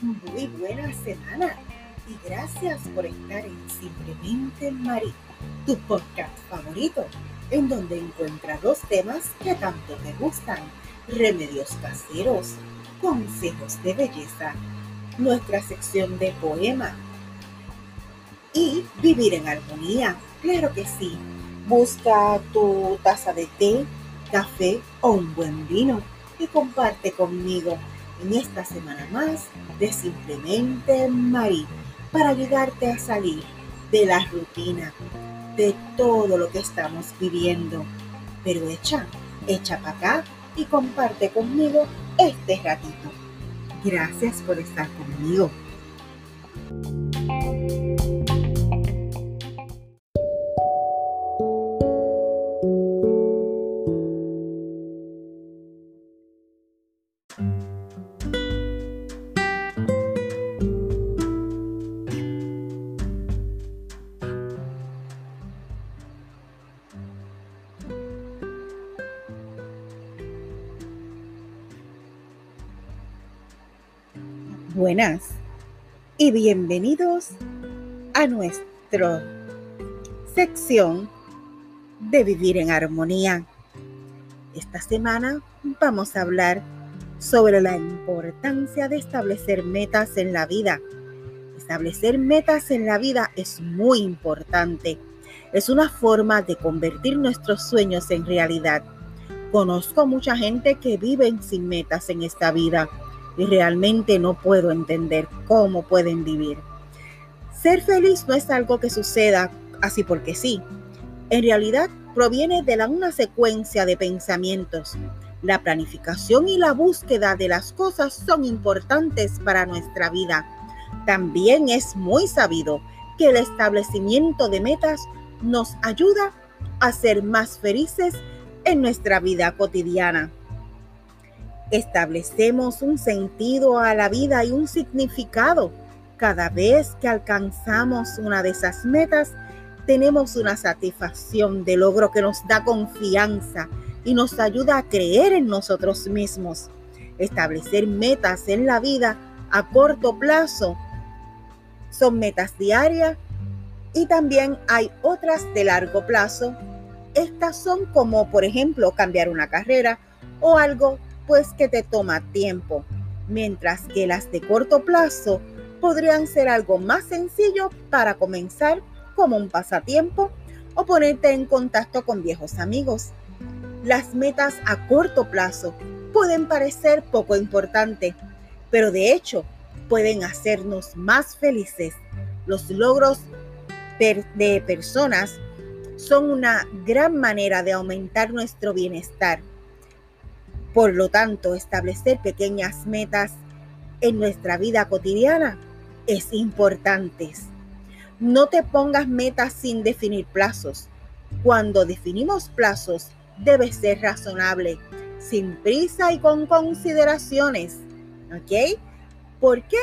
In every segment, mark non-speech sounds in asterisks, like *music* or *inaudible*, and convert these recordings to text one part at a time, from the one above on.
Muy buena semana y gracias por estar en Simplemente Marí, tu podcast favorito, en donde encuentras los temas que tanto te gustan, remedios caseros, consejos de belleza, nuestra sección de poema y vivir en armonía, claro que sí. Busca tu taza de té, café o un buen vino y comparte conmigo en esta semana más de Simplemente Marí para ayudarte a salir de la rutina, de todo lo que estamos viviendo. Pero echa, echa para acá y comparte conmigo este ratito. Gracias por estar conmigo. Buenas y bienvenidos a nuestra sección de vivir en armonía. Esta semana vamos a hablar sobre la importancia de establecer metas en la vida. Establecer metas en la vida es muy importante. Es una forma de convertir nuestros sueños en realidad. Conozco mucha gente que vive sin metas en esta vida y realmente no puedo entender cómo pueden vivir. Ser feliz no es algo que suceda así porque sí. En realidad proviene de una secuencia de pensamientos. La planificación y la búsqueda de las cosas son importantes para nuestra vida. También es muy sabido que el establecimiento de metas nos ayuda a ser más felices en nuestra vida cotidiana establecemos un sentido a la vida y un significado. Cada vez que alcanzamos una de esas metas, tenemos una satisfacción de logro que nos da confianza y nos ayuda a creer en nosotros mismos. Establecer metas en la vida a corto plazo son metas diarias y también hay otras de largo plazo. Estas son como, por ejemplo, cambiar una carrera o algo pues que te toma tiempo, mientras que las de corto plazo podrían ser algo más sencillo para comenzar como un pasatiempo o ponerte en contacto con viejos amigos. Las metas a corto plazo pueden parecer poco importantes, pero de hecho pueden hacernos más felices. Los logros de personas son una gran manera de aumentar nuestro bienestar por lo tanto, establecer pequeñas metas en nuestra vida cotidiana es importante. No te pongas metas sin definir plazos. Cuando definimos plazos, debe ser razonable, sin prisa y con consideraciones. ¿Ok? ¿Por qué?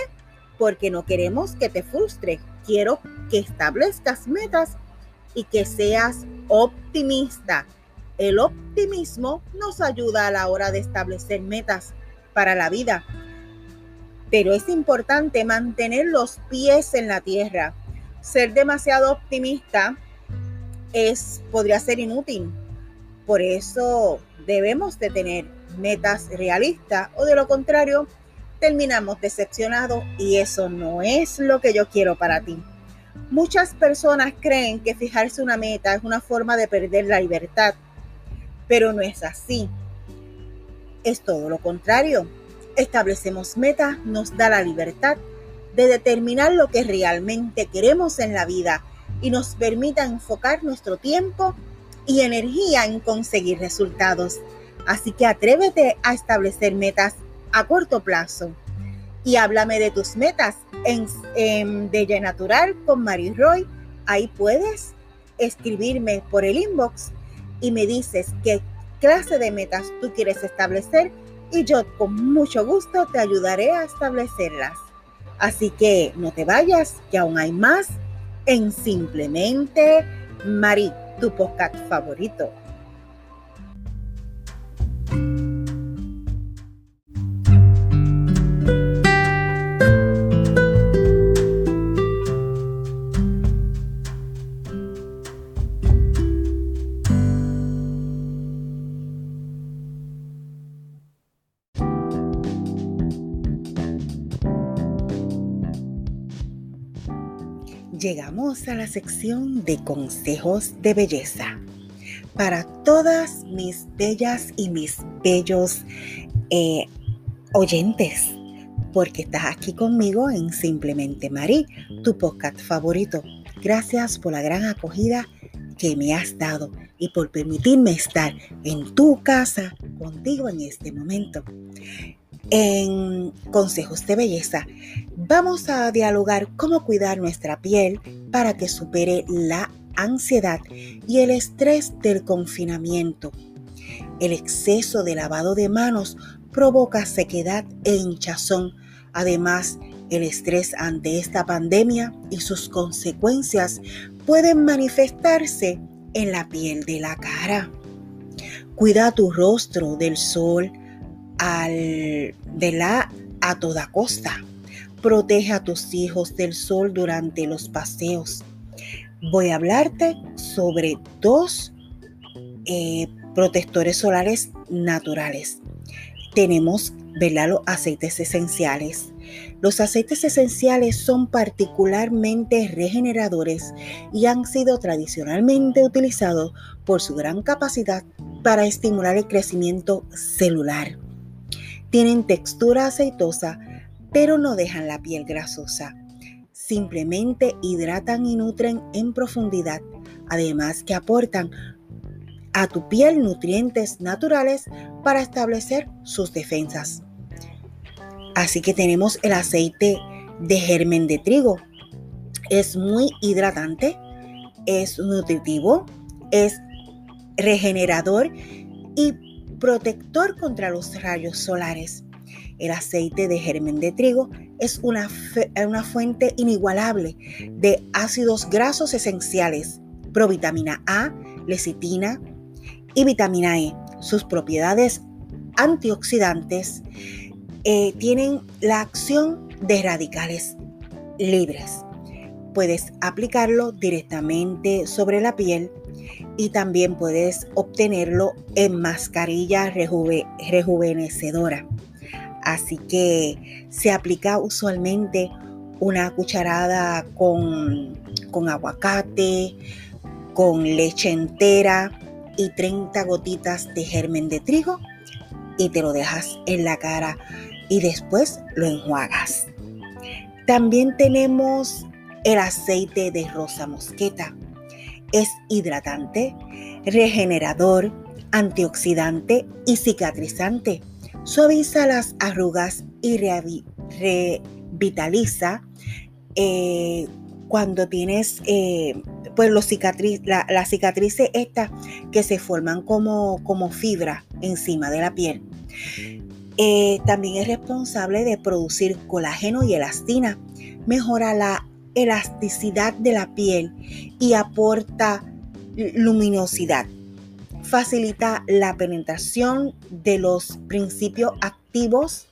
Porque no queremos que te frustre. Quiero que establezcas metas y que seas optimista el optimismo nos ayuda a la hora de establecer metas para la vida, pero es importante mantener los pies en la tierra. Ser demasiado optimista es podría ser inútil. Por eso debemos de tener metas realistas o de lo contrario terminamos decepcionados y eso no es lo que yo quiero para ti. Muchas personas creen que fijarse una meta es una forma de perder la libertad pero no es así. Es todo lo contrario. Establecemos metas, nos da la libertad de determinar lo que realmente queremos en la vida y nos permita enfocar nuestro tiempo y energía en conseguir resultados. Así que atrévete a establecer metas a corto plazo y háblame de tus metas en, en Natural con Mary Roy. Ahí puedes escribirme por el inbox y me dices qué clase de metas tú quieres establecer y yo con mucho gusto te ayudaré a establecerlas. Así que no te vayas, que aún hay más en Simplemente Mari, tu podcast favorito. Llegamos a la sección de consejos de belleza. Para todas mis bellas y mis bellos eh, oyentes, porque estás aquí conmigo en Simplemente Marí, tu podcast favorito. Gracias por la gran acogida que me has dado y por permitirme estar en tu casa contigo en este momento. En Consejos de Belleza vamos a dialogar cómo cuidar nuestra piel para que supere la ansiedad y el estrés del confinamiento. El exceso de lavado de manos provoca sequedad e hinchazón. Además, el estrés ante esta pandemia y sus consecuencias pueden manifestarse en la piel de la cara. Cuida tu rostro del sol al, de la a toda costa. Protege a tus hijos del sol durante los paseos. Voy a hablarte sobre dos eh, protectores solares naturales. Tenemos los aceites esenciales. Los aceites esenciales son particularmente regeneradores y han sido tradicionalmente utilizados por su gran capacidad para estimular el crecimiento celular. Tienen textura aceitosa, pero no dejan la piel grasosa. Simplemente hidratan y nutren en profundidad, además que aportan a tu piel nutrientes naturales para establecer sus defensas. Así que tenemos el aceite de germen de trigo. Es muy hidratante, es nutritivo, es regenerador y protector contra los rayos solares. El aceite de germen de trigo es una, una fuente inigualable de ácidos grasos esenciales, provitamina A, lecitina y vitamina E. Sus propiedades antioxidantes eh, tienen la acción de radicales libres. Puedes aplicarlo directamente sobre la piel y también puedes obtenerlo en mascarilla rejuvenecedora. Así que se aplica usualmente una cucharada con, con aguacate, con leche entera y 30 gotitas de germen de trigo y te lo dejas en la cara y después lo enjuagas. También tenemos el aceite de rosa mosqueta. Es hidratante, regenerador, antioxidante y cicatrizante. Suaviza las arrugas y revitaliza eh, cuando tienes eh, pues los cicatriz, la, la cicatrices estas que se forman como, como fibra encima de la piel. Eh, también es responsable de producir colágeno y elastina, mejora la elasticidad de la piel y aporta luminosidad. Facilita la penetración de los principios activos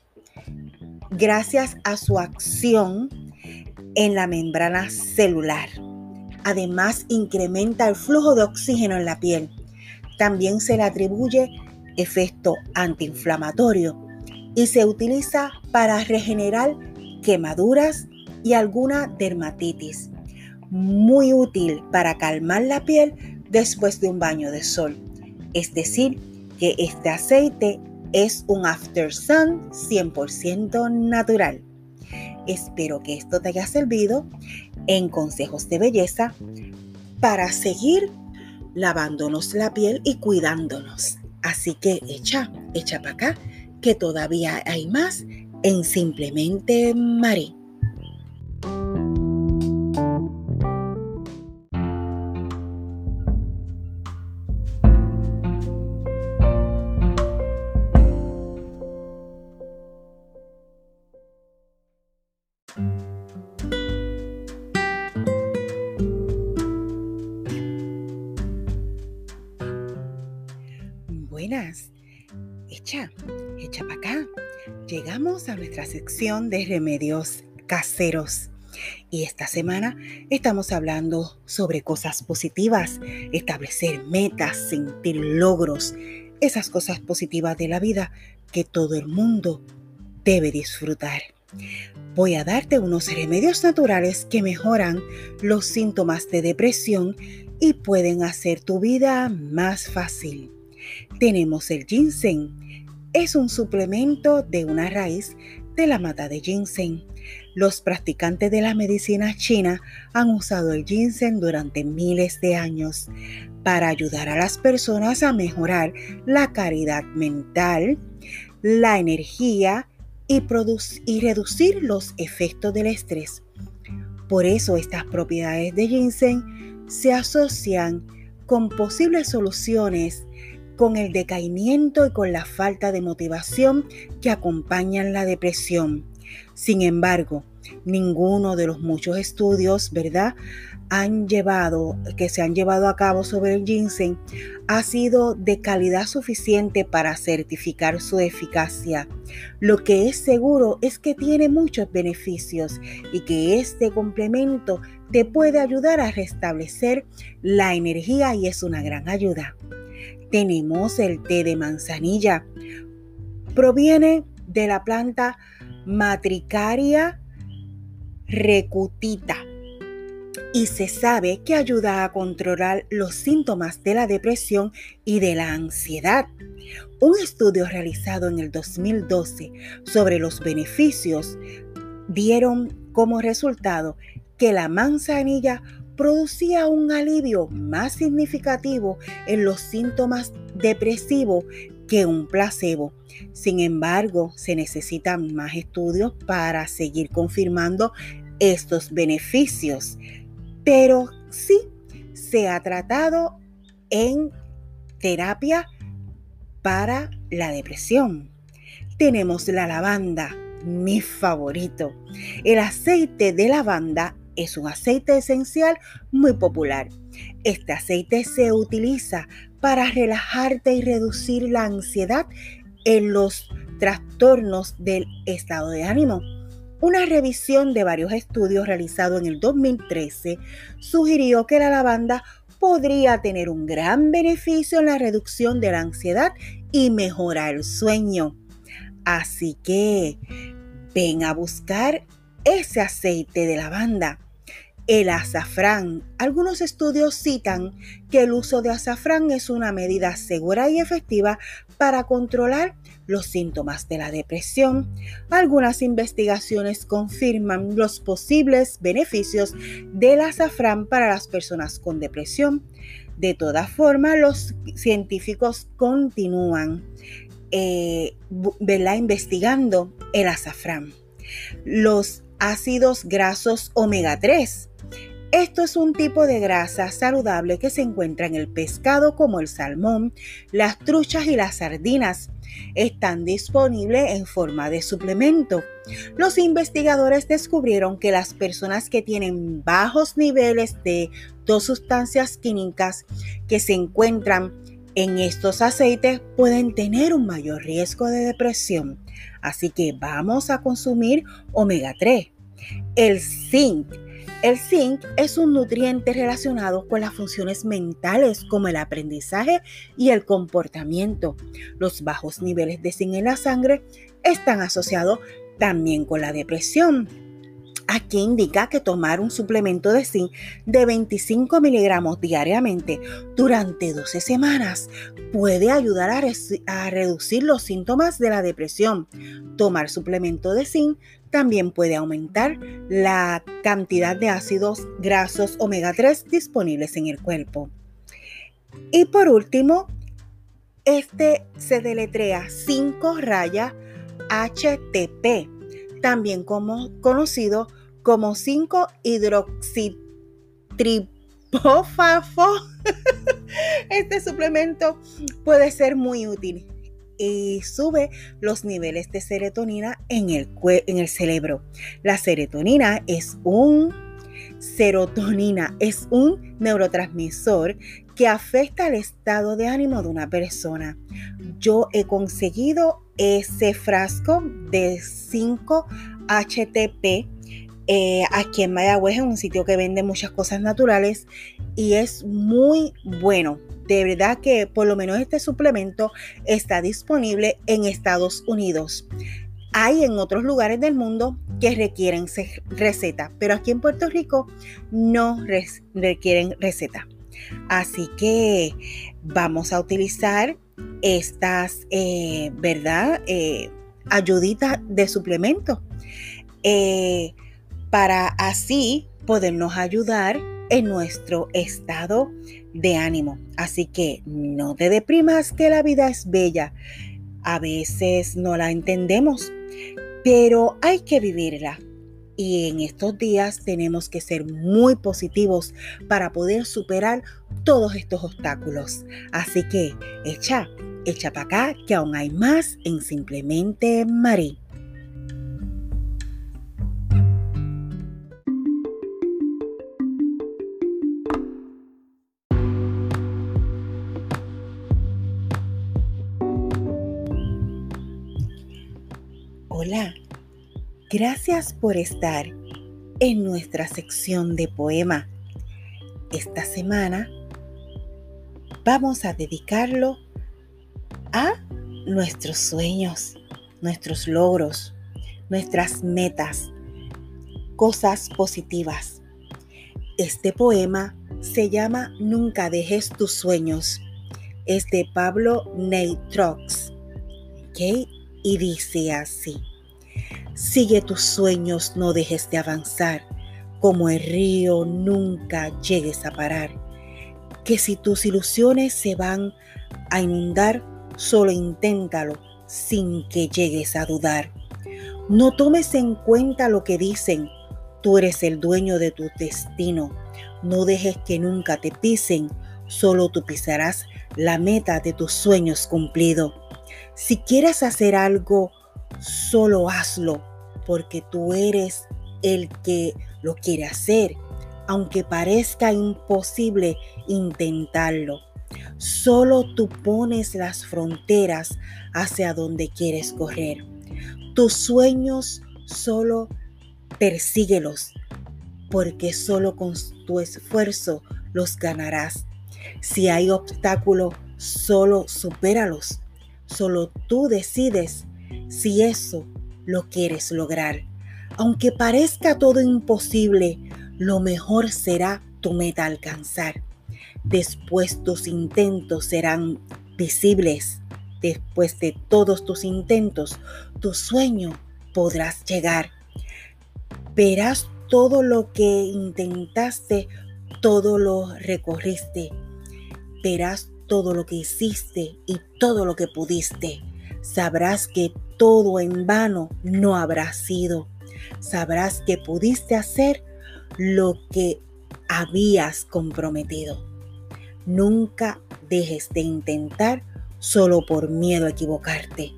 gracias a su acción en la membrana celular. Además, incrementa el flujo de oxígeno en la piel. También se le atribuye efecto antiinflamatorio y se utiliza para regenerar quemaduras y alguna dermatitis. Muy útil para calmar la piel después de un baño de sol. Es decir, que este aceite es un after sun 100% natural. Espero que esto te haya servido en consejos de belleza para seguir lavándonos la piel y cuidándonos. Así que echa, echa para acá que todavía hay más en Simplemente Marí. Echa, echa para acá. Llegamos a nuestra sección de remedios caseros. Y esta semana estamos hablando sobre cosas positivas, establecer metas, sentir logros, esas cosas positivas de la vida que todo el mundo debe disfrutar. Voy a darte unos remedios naturales que mejoran los síntomas de depresión y pueden hacer tu vida más fácil. Tenemos el ginseng. Es un suplemento de una raíz de la mata de ginseng. Los practicantes de la medicina china han usado el ginseng durante miles de años para ayudar a las personas a mejorar la caridad mental, la energía y, y reducir los efectos del estrés. Por eso estas propiedades de ginseng se asocian con posibles soluciones con el decaimiento y con la falta de motivación que acompañan la depresión. Sin embargo, ninguno de los muchos estudios, ¿verdad?, han llevado, que se han llevado a cabo sobre el ginseng, ha sido de calidad suficiente para certificar su eficacia. Lo que es seguro es que tiene muchos beneficios y que este complemento te puede ayudar a restablecer la energía y es una gran ayuda. Tenemos el té de manzanilla. Proviene de la planta Matricaria recutita y se sabe que ayuda a controlar los síntomas de la depresión y de la ansiedad. Un estudio realizado en el 2012 sobre los beneficios dieron como resultado que la manzanilla producía un alivio más significativo en los síntomas depresivos que un placebo. Sin embargo, se necesitan más estudios para seguir confirmando estos beneficios, pero sí se ha tratado en terapia para la depresión. Tenemos la lavanda, mi favorito. El aceite de lavanda es un aceite esencial muy popular. Este aceite se utiliza para relajarte y reducir la ansiedad en los trastornos del estado de ánimo. Una revisión de varios estudios realizados en el 2013 sugirió que la lavanda podría tener un gran beneficio en la reducción de la ansiedad y mejorar el sueño. Así que ven a buscar ese aceite de lavanda. El azafrán. Algunos estudios citan que el uso de azafrán es una medida segura y efectiva para controlar los síntomas de la depresión. Algunas investigaciones confirman los posibles beneficios del azafrán para las personas con depresión. De todas formas, los científicos continúan eh, investigando el azafrán. Los ácidos grasos omega 3 esto es un tipo de grasa saludable que se encuentra en el pescado como el salmón, las truchas y las sardinas. Están disponibles en forma de suplemento. Los investigadores descubrieron que las personas que tienen bajos niveles de dos sustancias químicas que se encuentran en estos aceites pueden tener un mayor riesgo de depresión. Así que vamos a consumir omega 3. El zinc el zinc es un nutriente relacionado con las funciones mentales como el aprendizaje y el comportamiento. Los bajos niveles de zinc en la sangre están asociados también con la depresión. Aquí indica que tomar un suplemento de zinc de 25 miligramos diariamente durante 12 semanas puede ayudar a, reducir los síntomas de la depresión. Tomar suplemento de zinc también puede aumentar la cantidad de ácidos grasos omega 3 disponibles en el cuerpo. Y por último, este se deletrea 5 raya HTP, también como, conocido como 5 hidroxitripófafo. *laughs* Este suplemento puede ser muy útil y sube los niveles de serotonina en el, en el cerebro. La serotonina es un serotonina es un neurotransmisor que afecta al estado de ánimo de una persona. Yo he conseguido ese frasco de 5 HTP eh, aquí en Mayagüez, en un sitio que vende muchas cosas naturales y es muy bueno de verdad que por lo menos este suplemento está disponible en Estados Unidos. Hay en otros lugares del mundo que requieren receta, pero aquí en Puerto Rico no requieren receta. Así que vamos a utilizar estas, eh, ¿verdad? Eh, ayuditas de suplemento para así podernos ayudar en nuestro estado de ánimo. Así que no te deprimas que la vida es bella. A veces no la entendemos, pero hay que vivirla. Y en estos días tenemos que ser muy positivos para poder superar todos estos obstáculos. Así que echa, echa para acá que aún hay más en Simplemente Marí. Hola, gracias por estar en nuestra sección de poema. Esta semana vamos a dedicarlo a nuestros sueños, nuestros logros, nuestras metas, cosas positivas. Este poema se llama Nunca dejes tus sueños. Es de Pablo Neytrox. Y dice así. Sigue tus sueños, no dejes de avanzar. Como el río, nunca llegues a parar que si tus ilusiones se van a inundar, solo inténtalo sin que llegues a dudar. No tomes en cuenta lo que dicen, tú eres el dueño de tu destino. No dejes que nunca te pisen, solo tú pisarás la meta de tus sueños cumplido. Si quieres hacer algo, solo hazlo, porque tú eres el que lo quiere hacer aunque parezca imposible intentarlo. Solo tú pones las fronteras hacia donde quieres correr. Tus sueños solo persíguelos, porque solo con tu esfuerzo los ganarás. Si hay obstáculos, solo supéralos. Solo tú decides si eso lo quieres lograr. Aunque parezca todo imposible, lo mejor será tu meta alcanzar. Después tus intentos serán visibles. Después de todos tus intentos, tu sueño podrás llegar. Verás todo lo que intentaste, todo lo recorriste. Verás todo lo que hiciste y todo lo que pudiste. Sabrás que todo en vano no habrá sido. Sabrás que pudiste hacer lo que habías comprometido. Nunca dejes de intentar solo por miedo a equivocarte.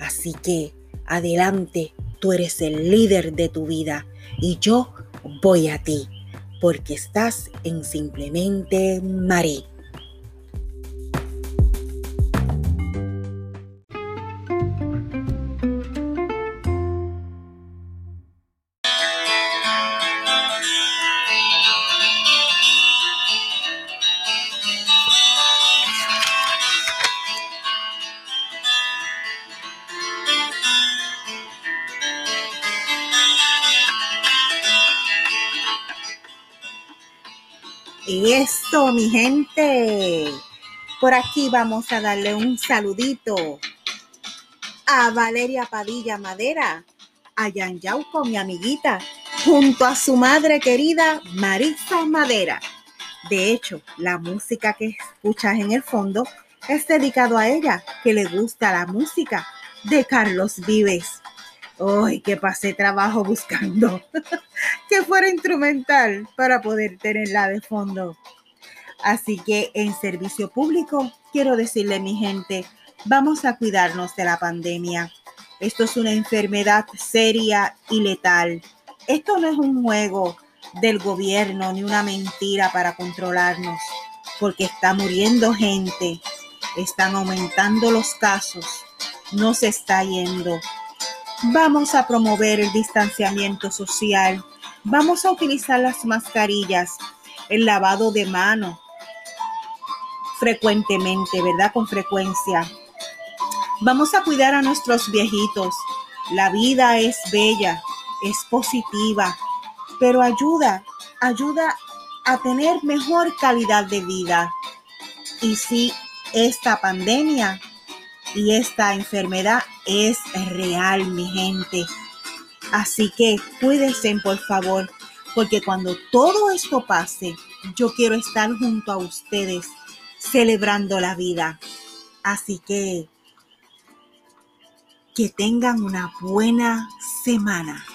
Así que adelante, tú eres el líder de tu vida y yo voy a ti porque estás en Simplemente Marí. Esto, mi gente. Por aquí vamos a darle un saludito a Valeria Padilla Madera, a Yan Yauco, mi amiguita, junto a su madre querida Marisa Madera. De hecho, la música que escuchas en el fondo es dedicado a ella, que le gusta la música de Carlos Vives. ¡Ay, que pasé trabajo buscando *laughs* que fuera instrumental para poder tenerla de fondo! Así que en servicio público, quiero decirle, mi gente, vamos a cuidarnos de la pandemia. Esto es una enfermedad seria y letal. Esto no es un juego del gobierno ni una mentira para controlarnos, porque está muriendo gente, están aumentando los casos, no se está yendo Vamos a promover el distanciamiento social. Vamos a utilizar las mascarillas, el lavado de mano frecuentemente, ¿verdad? Con frecuencia. Vamos a cuidar a nuestros viejitos. La vida es bella, es positiva, pero ayuda, ayuda a tener mejor calidad de vida. Y si esta pandemia y esta enfermedad es real, mi gente. Así que cuídense, por favor, porque cuando todo esto pase, yo quiero estar junto a ustedes celebrando la vida. Así que que tengan una buena semana.